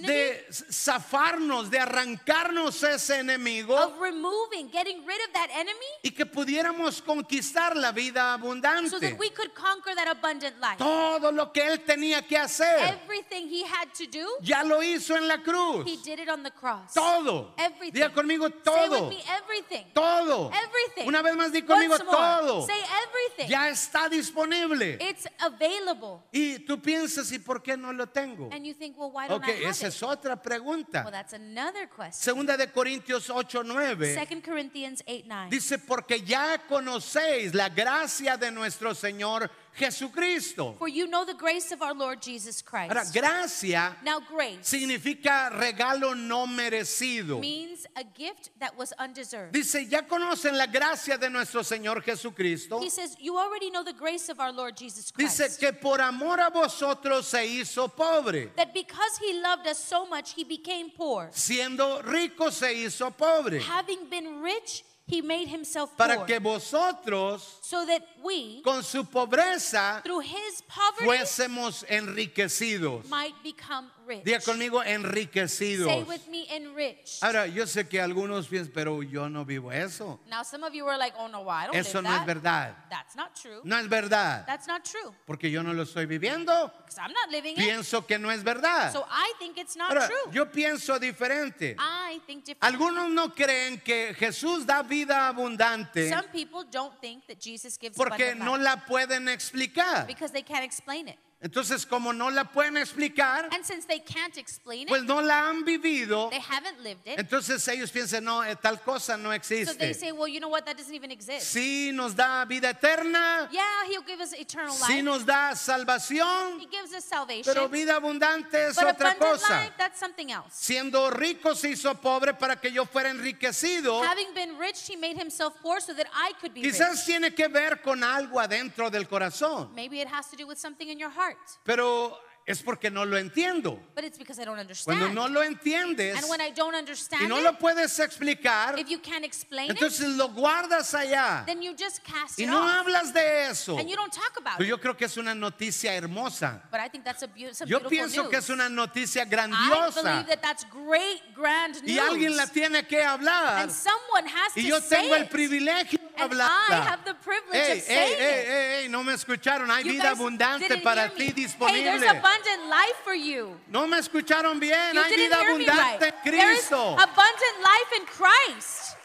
de zafarnos, de arrancarnos ese enemigo of removing, getting rid of that enemy y que pudiéramos conquistar la vida so abundante. that we could conquer that abundant life. Todo lo que él tenía que hacer, Everything He had to do, ya lo hizo en la cruz. He did it on the cross. Todo. Everything. Diga conmigo Say with todo. me everything. Todo. Everything. Una vez más di conmigo todo. Say everything. Ya está disponible. It's available. Y tú piensas, ¿y por qué no lo tengo? And you think, well, why don't Ok, I have esa it? es otra Well, pregunta. that's another question. Segunda de Corintios 8, 9. 2 Corinthians 8 9. Dice, porque ya conocéis la gracia de nuestro Señor Jesucristo. For you know the grace of our Lord Jesus Christ. Ahora, gracia now, grace significa regalo no merecido. means a gift that was undeserved. Dice, ya conocen la gracia de nuestro Señor Jesucristo. He says, You already know the grace of our Lord Jesus Dice Christ. que por amor a vosotros se hizo pobre. that because he loved us so much, he became poor. Siendo rico se hizo pobre. Having been rich, he made himself Para poor. que vosotros so that we, con su pobreza through his poverty, fuésemos enriquecidos. might become rich. Diga conmigo Say enriquecidos. with me, enriched. Ahora, yo sé que algunos piensan, pero yo no vivo eso. now, some of you are like, oh no? I don't Eso live no es verdad. That's not true. No es verdad. That's not true. Porque yo no lo estoy viviendo. Because I'm not living it. Pienso que no es verdad. So I think it's not Ahora, true. yo pienso diferente. I think different. Algunos no creen que Jesús da vida abundante Some people don't think that Jesus gives porque abundant no life la pueden explicar. because they can't explain it. Entonces, como no la pueden explicar, And since they can't explain pues it, no la han vivido. they haven't lived it. Entonces ellos piensan, no, eh, tal cosa no So they existe. say, well, you know what? That doesn't even exist. Sí nos da vida eterna, Yeah, he'll give us eternal sí life. nos da salvación, He gives us salvation. pero vida abundante es but otra cosa. life, that's something else. Siendo rico se hizo pobre para que yo fuera enriquecido. Having been rich, he made himself poor so that I could be Quizás rich. tiene que ver con algo adentro del corazón, Maybe it has to do with something in your heart. Pero es porque no lo entiendo. But it's because I don't understand. Cuando no lo entiendes and when I don't y understand no it, lo puedes explicar, if you can't explain entonces lo guardas allá then you just cast y it no off. hablas de eso. And you don't talk about Pero it. yo creo que es una noticia hermosa. But I think that's a, Yo pienso news. que es una noticia I grandiosa believe that that's great, grand news. y alguien la tiene que hablar and someone has y to yo say tengo el it. privilegio de hablarla. I have the privilege Ey, of ey, saying ey, it. ey, ey, no me escucharon. Hay You vida abundante para ti. Hey, disponible. Abundant life for you. No me escucharon bien. You Hay didn't vida hear me abundante right. en There is Cristo. abundant life in Christ.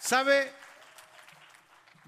¿Sabe?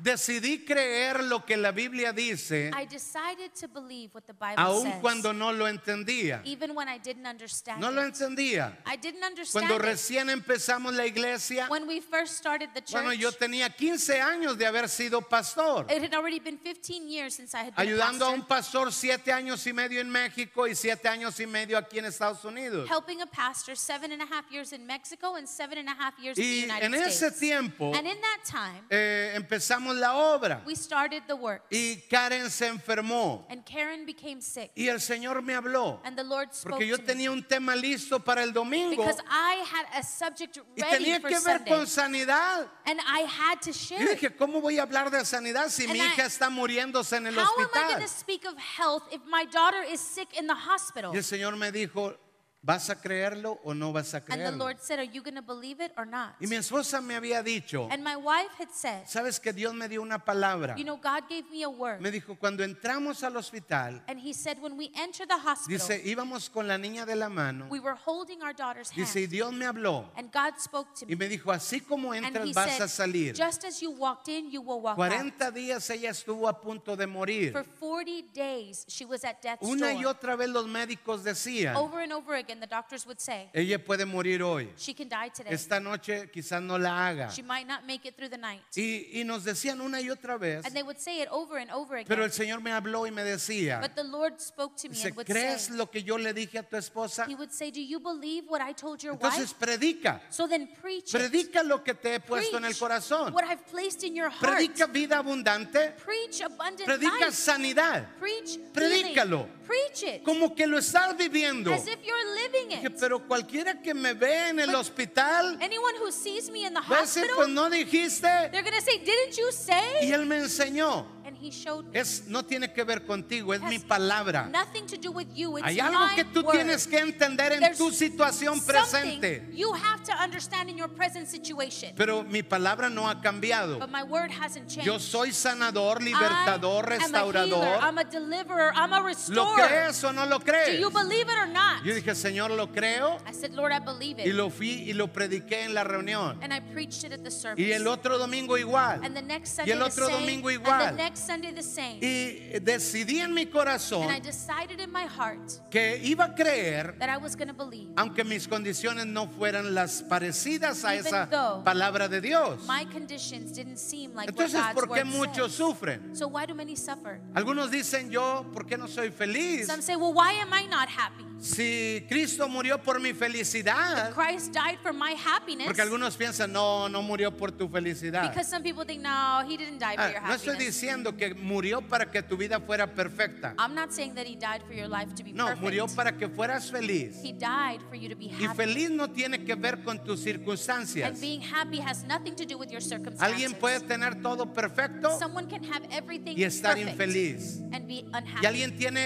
Decidí creer lo que la Biblia dice, I decided to believe what the Bible aun says, cuando no lo entendía. even when I didn't understand No lo entendía. I didn't understand Cuando it. recién empezamos la iglesia, When we first started the church, bueno, yo tenía 15 años de haber sido pastor. it had already been 15 years since I had been ayudando a a un pastor, pastor siete años y medio en México y siete años y medio aquí en Estados Unidos. helping a pastor seven and a half years in Mexico and seven and a half years in the Y United en ese tiempo and in that time, eh, empezamos la obra we started the work, y Karen se enfermó and Karen became sick, y el Señor me habló and the Lord spoke porque yo to me. tenía un tema listo para el domingo Because I had a subject y ready tenía for que ver Sunday, con sanidad. and I had to Y share. it. dije, ¿cómo voy a hablar de sanidad si And mi I- hija está muriéndose en el How am I hospital? going to speak of health if my daughter is sick in the hospital? Y el Señor me dijo, ¿vas a creerlo o no vas a And the creerlo? Lord said, Are you going to believe it or not? Y mi esposa me había dicho, And my wife had said, ¿sabes que Dios me dio una palabra? You know, God gave me a word. Me dijo, cuando entramos al hospital, And He said, When we enter the hospital, dice, íbamos con la niña de la mano. we were holding our daughter's hand. Dice, y Dios me habló And God spoke to y me. me dijo, así como And entras He vas a said, salir. Just as you walked in, you will walk out. 40 días ella estuvo a punto de morir. For 40 days, she was at death's Una y door. otra vez los médicos decían, Over and over again, again, the doctors would say, ella puede morir hoy. she can die today. Esta noche quizás no la haga. She might not make it through the night. Y, y nos decían una y otra vez, And they would say it over and over pero again. el Señor me habló y me decía, But the Lord spoke to me dice, and would ¿crees say, lo que yo le dije a tu esposa? He would say, Do you believe what I told your Entonces wife? predica, So then preach predica lo que te he puesto en el Preach corazón. what I've placed in your heart. Predica vida abundante, Preach abundant predica life. sanidad, Preach Predícalo. Preach it. como que lo estás viviendo. As if you're living Dije, it. pero cualquiera que me ve en el hospital Anyone who sees me in the va a decir, pues hospital, no dijiste. they're going to say, Didn't you Y say? él me enseñó. And he showed me. Es, no tiene que ver contigo, es mi palabra. Nothing to do with you. It's Hay algo my que tú word. tienes que entender en There's tu situación presente. you have to understand in your present situation. Pero mi palabra no ha cambiado. But my word hasn't changed. Yo soy sanador, libertador, I am a healer. restaurador. I'm a deliverer. I'm a ¿Lo restorer. crees o no lo Do crees? you believe it or not? Yo dije, Señor, lo creo. I said, Lord, I believe Y it. lo fui y lo prediqué en la reunión. And I preached it at the service. Y el otro domingo igual. and the next Y Sunday el the otro same. domingo And igual. the next Sunday the same. Y decidí en mi and I corazón decided in my heart que iba a creer, that I was going to believe. aunque mis condiciones no fueran las parecidas a esa though palabra de Dios. My conditions didn't seem like Entonces, what God's ¿por qué muchos says. sufren? So why do many suffer? Algunos dicen yo, ¿por qué no soy feliz? Some say, well, why am I not happy? Si Cristo murió por mi felicidad, Christ died for my happiness. porque algunos piensan, no, no murió por tu felicidad. Because some people think, no, he didn't die for Ah, your no estoy happiness. diciendo que murió para que tu vida fuera perfecta. I'm not saying that he died for your life to be No, perfect. murió para que fueras feliz. He died for you to be Y happy. feliz no tiene que ver con tus And circunstancias. being happy has nothing to do with your circumstances. Alguien puede tener todo perfecto Someone can have everything y estar infeliz. and be unhappy. Y alguien tiene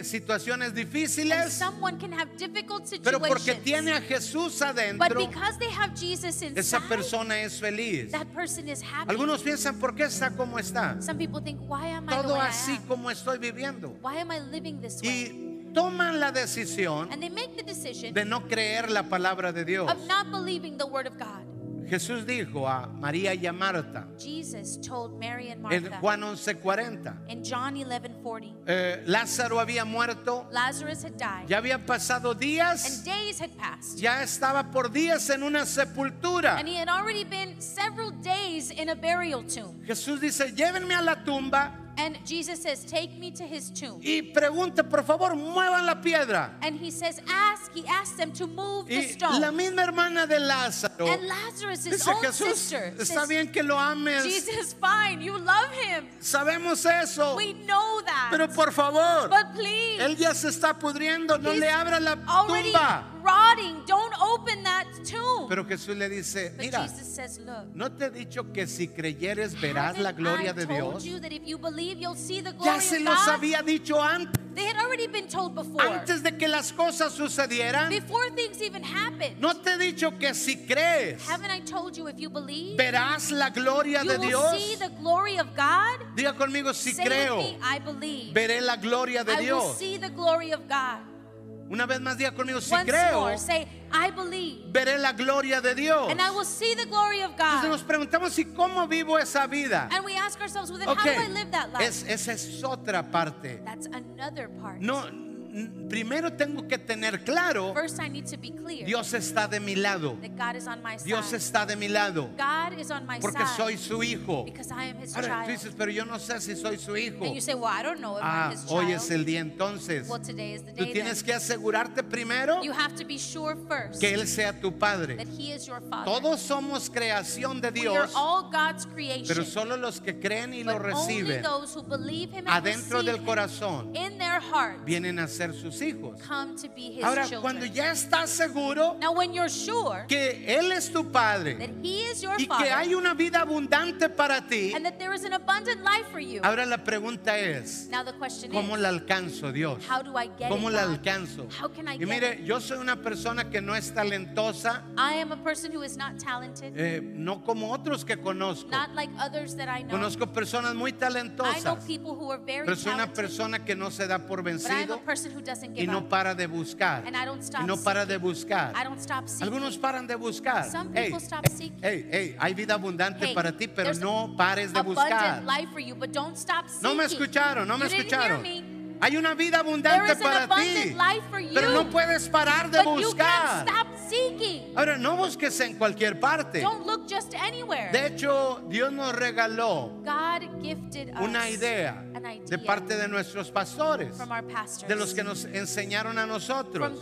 eh, situaciones and difíciles, someone can have difficult pero porque situations. tiene a Jesús but adentro, because they have Jesus esa persona es feliz. that person is happy. Algunos piensan, ¿por qué está como está? Some people think, why am I the Todo way I así am? como estoy viviendo. Why am I living this way? Y toman la decisión And they make the decision de no creer la palabra de Dios. Jesús dijo a María y a Marta Jesus told Mary and en Juan 11:40, in John 11:40, eh, Lázaro había muerto, Lazarus had died ya habían pasado and días, days had passed. ya estaba por días en una sepultura. And he had already been several days in a burial tomb. Jesús dice, llévenme a la tumba And Jesus says, Take me to his tomb. y pregunte, por favor, muevan la piedra. And he says, Ask, he asked them to move the Y stone. la misma hermana de Lázaro And Lazarus, his dice, own Jesús, sister, está says, bien que lo ames, Jesus, fine, you love him. sabemos eso, We know that. pero por favor, but please, él ya se está pudriendo, no le abra la already tumba. Rotting. Don't open that tomb. Pero Jesús le dice, but mira, Jesus says, Look, ¿no te he dicho que si creyeres verás la gloria I de told Dios? you that if you believe, you'll see the glory Ya se of los God? había dicho antes, They had already been told before. antes de que las cosas sucedieran. before things even happened. ¿No te he dicho que si crees Haven't I told you if you believe, verás la gloria you de will Dios? see the glory of God? Diga conmigo, si Say creo, with me, I believe. veré la gloria de I will Dios. see the glory of God. Una vez más, diga conmigo, si Once creo, more, say, I believe. veré la gloria de Dios. And I will see the glory of Entonces God. nos preguntamos, ¿y cómo vivo esa vida? And we ask ourselves, well, then Ok, how do I live that life? es, esa es otra parte. That's another part. No, primero tengo que tener claro, First, I need to be clear Dios está de mi lado. that God is on my side. Dios está de mi lado. God is on my Porque side soy su hijo. because I am His Ahora tú dices, pero yo no sé si soy su hijo. and you say, well, I don't know if Ah, I'm His hoy child. es el día entonces. well, today is the Tú day tienes then. que asegurarte primero You have to be sure first que Él sea tu Padre. that He is your Father. Todos somos creación de we are Dios, all God's creation. pero solo los que creen y lo reciben adentro del corazón in their heart vienen a ser sus hijos. come to be His Ahora, children. cuando ya estás seguro now, sure que Él es tu Padre that He is your y Father que hay una vida abundante para ti, and that there is an abundant life for you, ahora la pregunta es, now the question ¿cómo is, la alcanzo Dios? how do I get ¿Cómo it, la alcanzo? Y mire, yo soy una persona que no es talentosa, I am a person who is not talented, eh, no como otros que conozco. not like others that I know. Conozco personas muy talentosas, people who are very pero soy una talented, persona que no se da por but I am a vencido y no para de buscar. And I don't stop Y no para de buscar. I don't stop seeking. Algunos paran de buscar. Some Hey, people stop seeking. hey, hey, hay vida abundante Hey, para ti, pero no pares de buscar. abundant life for you, but don't stop No me escucharon, no me escucharon. Hay una vida abundante para ti. you. Pero no puedes parar de buscar. Ahora, no busques en cualquier parte. De hecho, Dios nos regaló una idea de parte de nuestros pastores, pastors, de los que nos enseñaron a nosotros.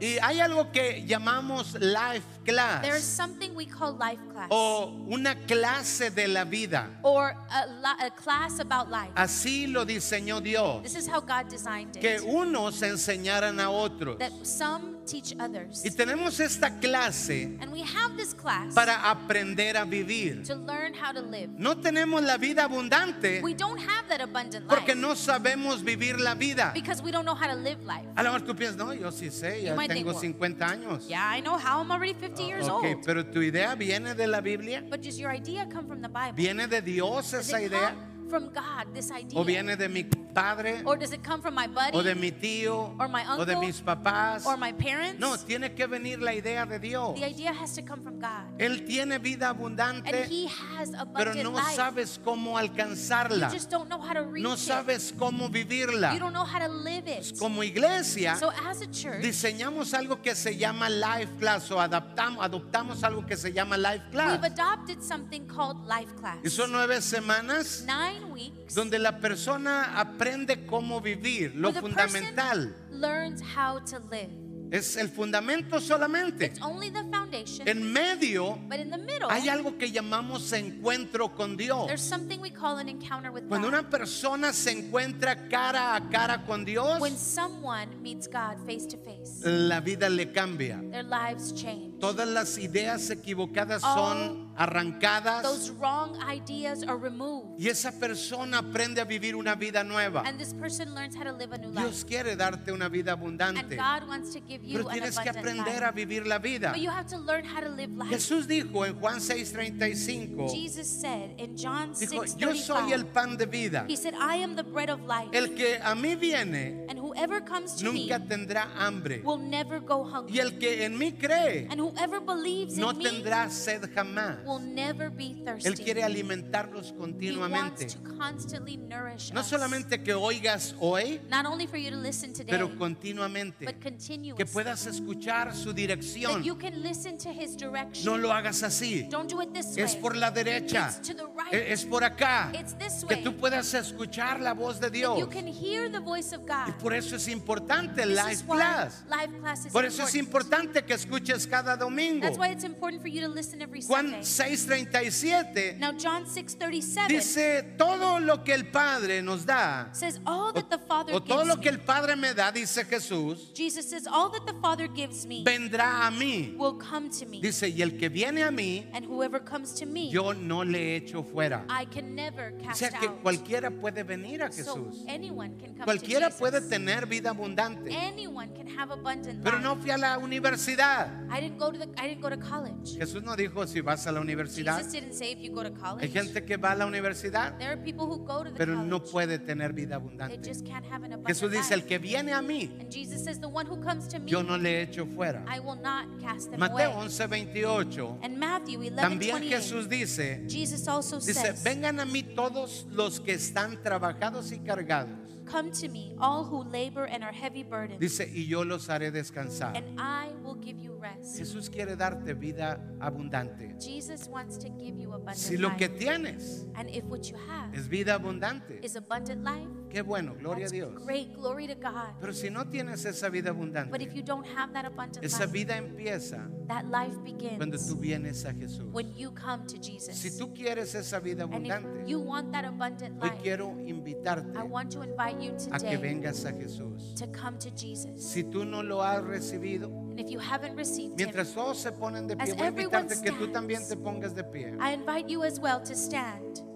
Y hay algo que llamamos life There is class something we call life class o una clase de la vida. or a, li- a class about life. Así lo diseñó Dios, This is how God designed que it. unos enseñaran a otros. That some teach others. Y tenemos esta clase And we have this class para aprender a vivir. to learn how to live. No tenemos la vida abundante We don't have that abundant porque life no sabemos vivir la vida. because we don't know how to live life. A lo mejor tú piensas, no, yo sí sé, ya tengo well, 50 años. Yeah, I know how. I'm already 50 years old. pero tu idea viene de la Biblia, But does your idea come from the Bible? viene de Dios esa idea, from God, this idea? o viene de mi padre, Or does it come from my buddy? o de mi tío, Or my o de uncle? mis papás. or my parents? No, tiene que venir la idea de Dios. The idea has to come from God. Él tiene vida And abundante, He has pero no life. sabes cómo you alcanzarla. just don't know how to reach No it. sabes cómo You vivirla. don't know how to live it. Como iglesia, So as a church, diseñamos algo que se llama Life Class o adaptamos, adoptamos algo que se llama Life we've Class. adopted something called life class. Y son nueve semanas Nine weeks donde la persona aprende cómo vivir, lo fundamental. learns how to live. Es el fundamento solamente. It's only the foundation, En medio but in the middle, hay algo que llamamos encuentro con Dios. there's something we call an encounter with Cuando God. una persona se encuentra cara a cara con Dios, When someone meets God face to face, la vida le cambia. their lives change. Todas las ideas equivocadas All son arrancadas Those wrong ideas are removed, y esa persona aprende a vivir una vida nueva. and this person learns how to live a new life. Dios quiere darte una vida And abundante, God wants to give you pero an tienes que aprender life. a vivir la vida. But you have to learn how to live life. Jesús dijo en Juan 6:35, Jesus said in John dijo, 6 yo soy el pan de vida. He said, I am the bread of life. El que a mí viene and whoever comes to nunca me tendrá hambre. will never go Y hungry. el que en mí cree And whoever believes no in me tendrá sed jamás. Will never be thirsty. Él quiere alimentarnos he wants continuamente. to constantly nourish No us. solamente que oigas hoy, Not only for you to listen today, pero continuamente. but continuously. Que puedas escuchar su that dirección. you can listen to his direction. No lo hagas así. Don't do it this Es way. por la derecha. It's to the right. E- Es por acá. It's this Que way. tú puedas escuchar la voz de that you Dios. can hear the voice of God. Y por eso es importante This Life Class. Life class is Por eso es important. importante que escuches cada domingo. That's why it's important for you to listen every Sunday. 6:37 Now John 6:37 dice, todo lo que el Padre nos da, says all that the Father o todo gives lo me. que el Padre me da, dice Jesús, Jesus says all that the Father gives me vendrá a mí. will come to me. Dice, y el que viene a mí, and whoever comes to me, yo no le echo fuera. I can never O cast sea que out. cualquiera puede venir a so Jesús. anyone can come Cualquiera to Jesus. puede tener vida abundante. Anyone can have abundant Pero life. no fui a la universidad. I didn't go to the I didn't go to college. Jesús no dijo si vas a la universidad. Jesus didn't say if you go to college. Hay gente que va a la universidad, there are people who go to the pero college. no puede tener vida They abundante. Jesús dice, el que viene a mí, yo no le echo fuera. Mateo away. 11, 28. And Matthew 11, También 28, Jesús dice, dice, vengan a mí todos los que están trabajados y cargados. Come to me, all who labor and are heavy burdened, Dice, y yo los haré descansar. and I will give you rest. Jesús quiere darte vida abundante. Jesus wants to give you abundant Si lo que life. tienes And if what you have es vida abundante, is abundant life, qué bueno, gloria a Dios. great, glory to God. Pero si no tienes esa vida But if abundante, you don't have that abundant esa life, vida empieza that life cuando begins tú vienes a Jesús. when you come to Jesus. Si tú quieres esa vida abundante, you want that abundant hoy life, quiero invitarte I want to invite you a que vengas a Jesús. to come to Jesus. Si tú no lo has recibido, And if you haven't received mientras todos se ponen de pie, voy a invitarte que tú también te pongas de pie. I invite you as well to stand.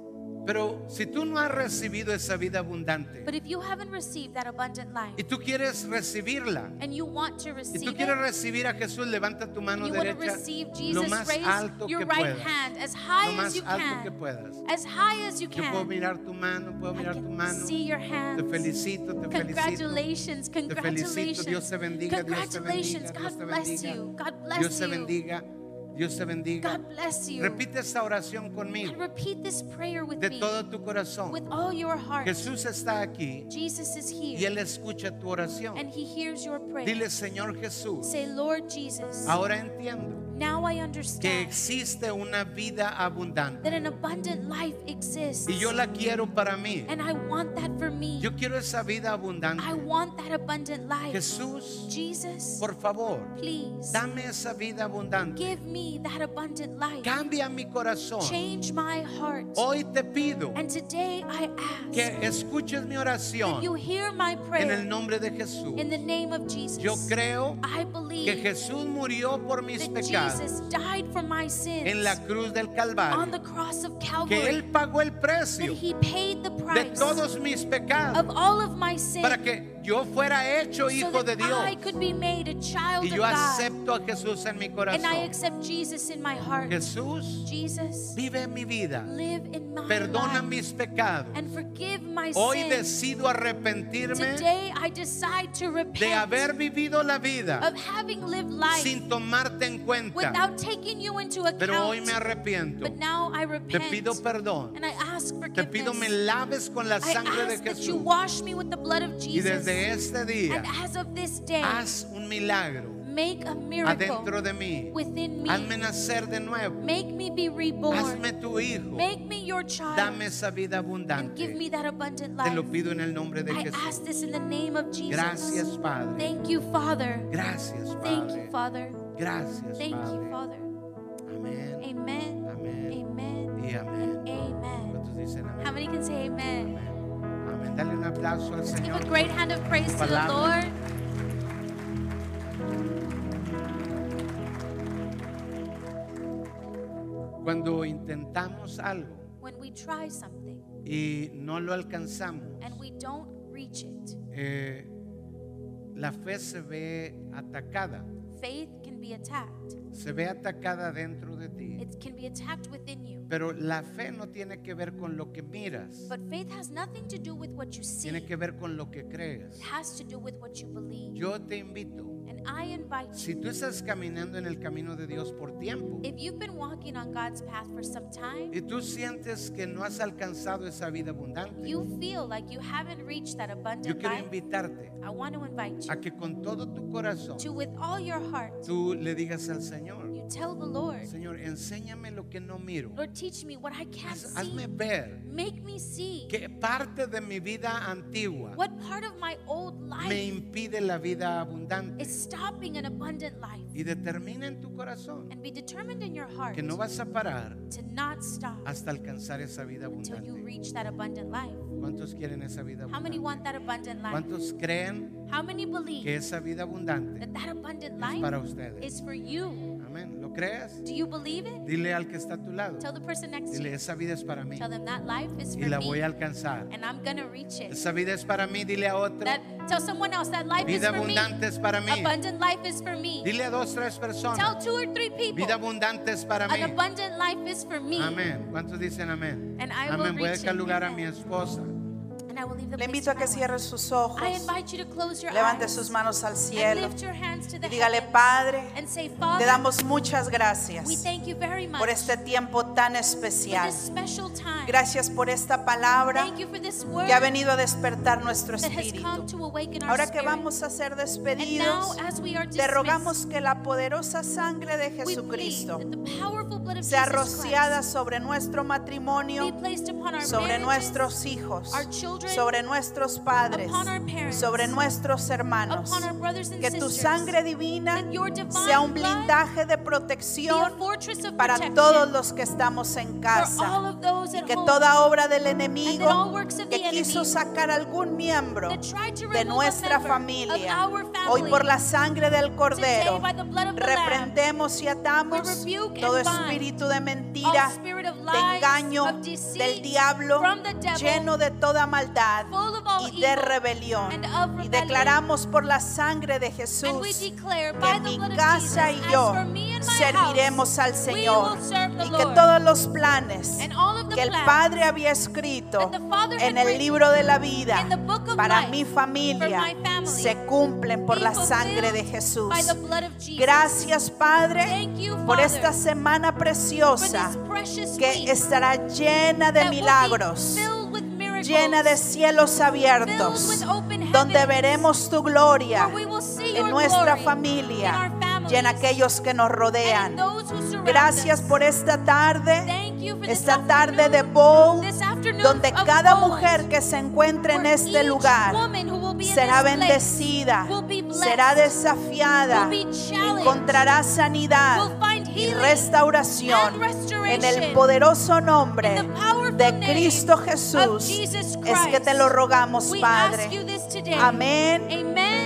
Pero si tú no has recibido esa vida abundante But if you haven't received that abundant life y tú quieres recibirla, and you want to y receive tú quieres recibir a Jesús, levanta tu mano you want to derecha receive lo Jesus, más raise alto your que right puedas. hand as Lo high as más you alto que can. puedas. As high as you Yo puedo can. mirar tu mano, puedo I mirar tu can mano. see your Te hands. felicito, te felicito. Congratulations, Te felicito. Dios congratulations. te bendiga, Dios te bendiga, Congratulations. Dios te God bless bendiga. you. God Dios bless te you. bendiga. Dios te bendiga. God bless you. Repite esta oración conmigo And repeat this prayer with de me todo tu corazón. with all your heart. Jesús está aquí Jesus is y here Él escucha tu oración. and he hears your prayer. Dile, Señor Jesús, Say, Lord Jesus, ahora entiendo now I que understand existe una vida abundante that an abundant life exists. y yo la quiero para mí. And I want that for me. Yo quiero esa vida abundante. I want that abundant life. Jesús, Jesus, por favor, please dame esa vida abundante. give me that abundant life. Cambia mi corazón. Change my heart. Hoy te pido And today I ask que escuches mi that oración you hear my en el prayer nombre de Jesús. in the name of Jesus. Yo creo I que Jesús murió por mis that pecados Jesus died for my sins en la cruz del on the cross of Que Calvary. Él pagó el That precio he paid the de price todos mis pecados of all of my sins para que yo fuera hecho hijo de Dios. could be made a child Y yo acepto a Jesús en mi And I corazón. accept Jesus in my heart. Jesús, Jesus, vive en mi vida. live in my Perdona mis pecados. and forgive my Hoy decido arrepentirme Today I decide to de haber vivido la vida sin tomarte en cuenta. without taking you into Pero hoy me arrepiento. But now I Te repent pido perdón. and I ask Te pido me laves con la I sangre de Jesús. wash me with the blood of Y Jesus. Desde este día, And as of this day, haz un milagro make a miracle adentro de mí. within me. Hazme nacer de nuevo. Make me be reborn. Hazme tu hijo. Make me your child. Dame esa vida and give me that abundant Te lo life. pido en el nombre de I Jesús. ask this in the name of Jesus. Gracias, Padre. Thank you, Father. Gracias, Thank you, Father. Gracias, Thank you, Father. Amén. Amen. Amén. Amen. Y amén. Amen. How many can say amen? Amén. Dale un aplauso al Let's give Señor. a great hand of praise to the. Lord. Cuando intentamos algo When we try something y no lo alcanzamos, and we don't reach it, eh, la fe se ve atacada. faith can be attacked. Se ve atacada dentro de ti. It can be attacked within you. Pero la fe no tiene que ver con lo que miras. But faith has nothing to do with what you see. Tiene que ver con lo que crees. It has to do with what you believe. Yo te invito, And I invite si tú estás caminando en el camino de Dios por tiempo if you've been walking on God's path for some time, y tú sientes que no has alcanzado esa vida abundante, you feel like you haven't reached that yo abundant quiero life, invitarte I want to invite a you que con todo tu corazón to, with all your heart, tú le digas al Señor, tell the Lord, Señor, enséñame lo que no miro. Lord, teach me what I can't Haz- hazme see. ver Make me see que parte de mi vida antigua what part of my old me life impide la vida abundante is stopping an abundant life. y determina en tu corazón And be determined in your heart que no vas a parar to not stop hasta alcanzar esa vida until you reach that abundant life. ¿Cuántos quieren esa vida How many want that abundant life? ¿Cuántos creen How many que believe esa vida abundante that that abundant es life para ustedes? is for you? Amén. ¿Lo crees? Do you believe it? Dile al que está a tu lado. Tell the person next to Dile, esa vida es para mí Tell them that life is y for la voy a alcanzar. and I'm gonna reach it. Esa vida es para mí, dile a otro. That tell someone else that life is Vida for me. abundante es para mí. Abundant life is for me. Dile a dos, tres Tell personas. two or three people. Vida abundante es para mí. An abundant life is for me. Amén. ¿Cuántos dicen amén? And I will Amén. Voy a dejar it. lugar a mi esposa. Le invito a que cierre sus ojos, levante sus manos al cielo y dígale, Padre, te damos muchas gracias por este tiempo tan especial. Gracias por esta palabra que ha venido a despertar nuestro espíritu. Ahora que vamos a ser despedidos, te rogamos que la poderosa sangre de Jesucristo sea rociada sobre nuestro matrimonio, sobre nuestros hijos, sobre nuestros padres, sobre nuestros hermanos. Que tu sangre divina sea un blindaje de protección para todos los que estamos en casa. Y que toda obra del enemigo que quiso sacar algún miembro de nuestra familia, hoy por la sangre del Cordero, reprendemos y atamos todo bind espíritu de mentira, de engaño del diablo, lleno de toda maldad y de rebelión. Y declaramos por la sangre de Jesús declare que mi casa y yo serviremos al Señor y que todos los planes que el Padre había escrito en el libro de la vida para mi familia se cumplen por la sangre de Jesús. Gracias Padre por esta semana preciosa que estará llena de milagros, llena de cielos abiertos, donde veremos tu gloria en nuestra familia y en aquellos que nos rodean. Gracias por esta tarde, esta tarde de afternoon donde cada mujer que se encuentre en este lugar será bendecida, será desafiada, encontrará sanidad y restauración en el poderoso nombre de Cristo Jesús. Es que te lo rogamos, Padre. Amén,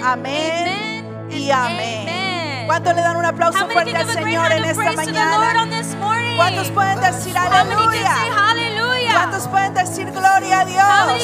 amén y amén. amen. ¿Cuánto le dan un aplauso fuerte al Señor en esta mañana? ¿Cuántos pueden decir aleluya? ¿Cuántos pueden decir gloria a Dios?